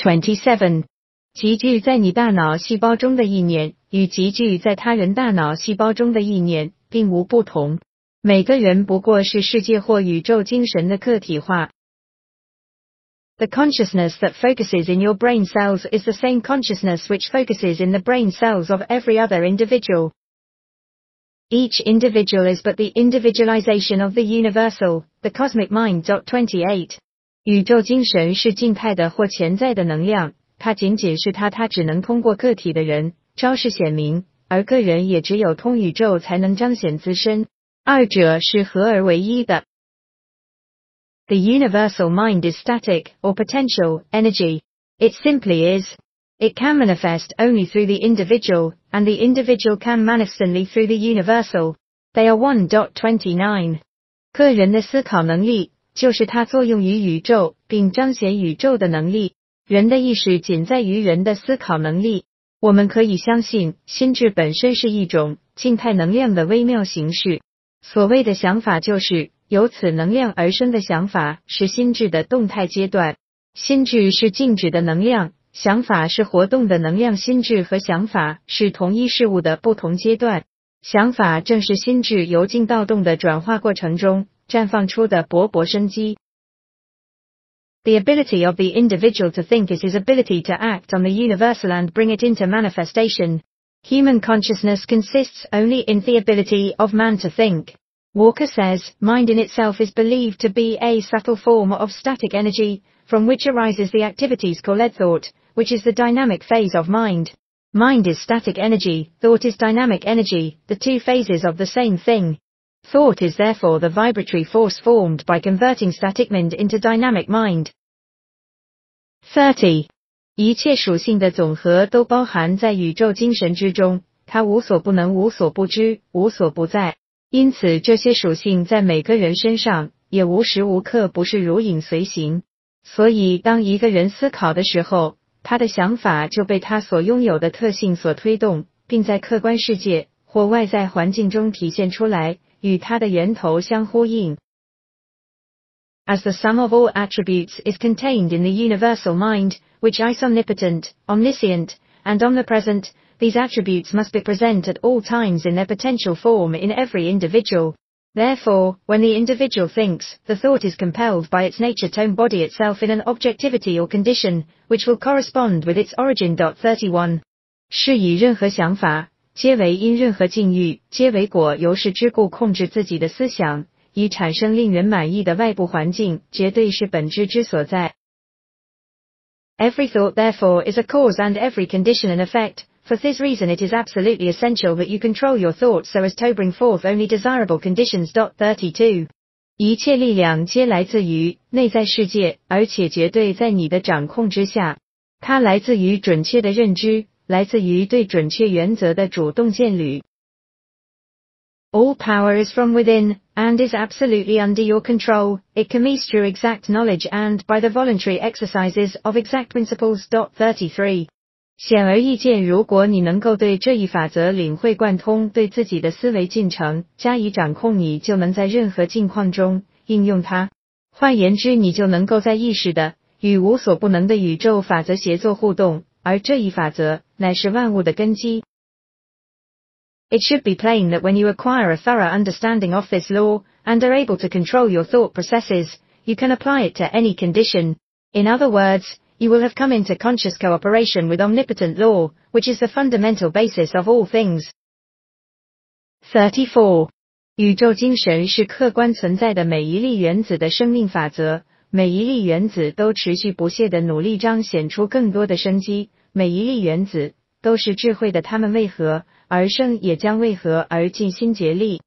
Twenty-seven，集聚在你大脑细胞中的意念与集聚在他人大脑细胞中的意念并无不同。每个人不过是世界或宇宙精神的客体化。The consciousness that focuses in your brain cells is the same consciousness which focuses in the brain cells of every other individual. Each individual is but the individualization of the universal, the cosmic mind. Twenty-eight. 宇宙精神是静态的或潜在的能量，它仅仅是它，它只能通过个体的人昭示显明，而个人也只有通宇宙才能彰显自身，二者是合而为一的。The universal mind is static or potential energy. It simply is. It can manifest only through the individual, and the individual can manifest only through the universal. They are 1.29. 个人的思考能力 就是它作用于宇宙并彰显宇宙的能力。人的意识仅在于人的思考能力。我们可以相信，心智本身是一种静态能量的微妙形式。所谓的想法，就是由此能量而生的想法，是心智的动态阶段。心智是静止的能量，想法是活动的能量。心智和想法是同一事物的不同阶段。想法正是心智由静到动的转化过程中。绽放出的勃勃生机。The ability of the individual to think is his ability to act on the universal and bring it into manifestation. Human consciousness consists only in the ability of man to think. Walker says, mind in itself is believed to be a subtle form of static energy, from which arises the activities called thought, which is the dynamic phase of mind. Mind is static energy, thought is dynamic energy, the two phases of the same thing. Thought is therefore the vibratory force formed by converting static mind into dynamic mind. 30. 一切属性的总和都包含在宇宙精神之中，它无所不能、无所不知、无所不在。因此，这些属性在每个人身上也无时无刻不是如影随形。所以，当一个人思考的时候，他的想法就被他所拥有的特性所推动，并在客观世界或外在环境中体现出来。与它的源头相呼应。As the sum of all attributes is contained in the universal mind, which is omnipotent, omniscient, and omnipresent, these attributes must be present at all times in their potential form in every individual. Therefore, when the individual thinks, the thought is compelled by its nature to embody itself in an objectivity or condition, which will correspond with its origin. 31. 是以任何想法 皆为因任何境遇，皆为果由是之故控制自己的思想，以产生令人满意的外部环境，绝对是本质之所在。Every thought, therefore, is a cause and every condition an effect. For this reason, it is absolutely essential that you control your thoughts so as to bring forth only desirable conditions. Thirty-two. 一切力量皆来自于内在世界，而且绝对在你的掌控之下。它来自于准确的认知。来自于对准确原则的主动建履。All power is from within, and is absolutely under your control. It comes through exact knowledge and by the voluntary exercises of exact principles. Thirty-three. 显而易见，如果你能够对这一法则领会贯通，对自己的思维进程加以掌控，你就能在任何境况中应用它。换言之，你就能够在意识的与无所不能的宇宙法则协作互动。而这一法则乃是万物的根基。It should be plain that when you acquire a thorough understanding of this law and are able to control your thought processes, you can apply it to any condition. In other words, you will have come into conscious cooperation with omnipotent law, which is the fundamental basis of all things. 34. 宇宙精神是客观存在的每一粒原子的生命法则。 每一粒原子都持续不懈的努力彰显出更多的生机。每一粒原子都是智慧的，它们为何而生，也将为何而尽心竭力。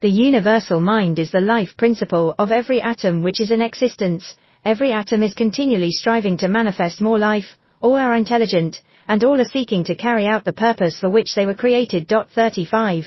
The universal mind is the life principle of every atom which is in existence. Every atom is continually striving to manifest more life. All are intelligent, and all are seeking to carry out the purpose for which they were created. Thirty-five.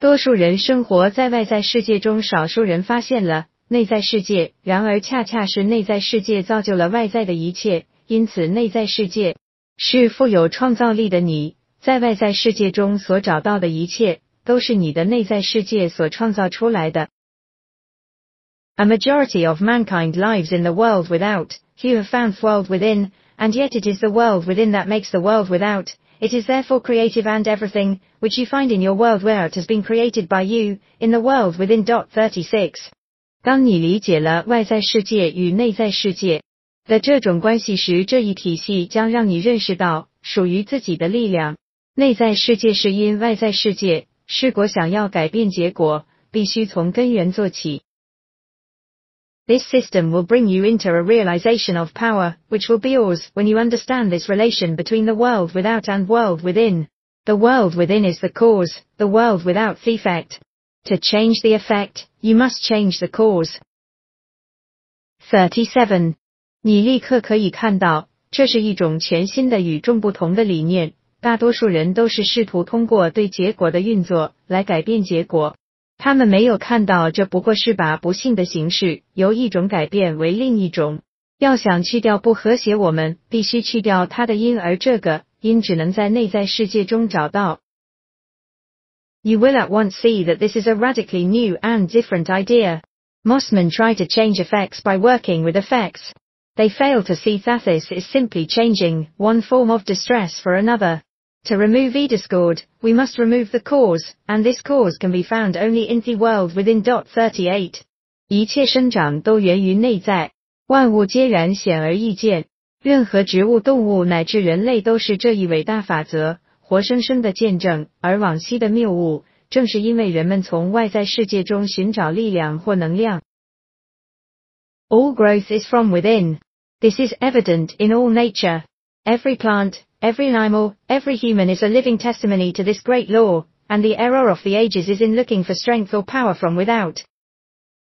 多数人生活在外在世界中，少数人发现了。 内在世界，然而恰恰是内在世界造就了外在的一切，因此内在世界是富有创造力的。你在外在世界中所找到的一切，都是你的内在世界所创造出来的。 A majority of mankind lives in the world without, few have found the world within, and yet it is the world within that makes the world without. It is therefore creative and everything, which you find in your world without has been created by you, in the world within. 36. 当你理解了外在世界与内在世界的这种关系时，这一体系将让你认识到属于自己的力量。内在世界是因外在世界，是果想要改变结果，必须从根源做起。This system will bring you into a realization of power, which will be yours when you understand this relation between the world without and world within. The world within is the cause, the world without the effect. To change the effect, you must change the cause. 37. 你立刻可以看到，这是一种全新的与众不同的理念。大多数人都是试图通过对结果的运作来改变结果。他们没有看到，这不过是把不幸的形式由一种改变为另一种。要想去掉不和谐，我们必须去掉它的因，而这个因只能在内在世界中找到。You will at once see that this is a radically new and different idea. Mossman try to change effects by working with effects. They fail to see that this is simply changing one form of distress for another. To remove e discord, we must remove the cause, and this cause can be found only in the world within. 38. 一切生长都源于内在，万物皆然显而易见。任何植物、动物乃至人类都是这一伟大法则 活生生的见证。而往昔的谬误，正是因为人们从外在世界中寻找力量或能量。All growth is from within. This is evident in all nature. Every plant, every animal, every human is a living testimony to this great law, and the error of the ages is in looking for strength or power from without.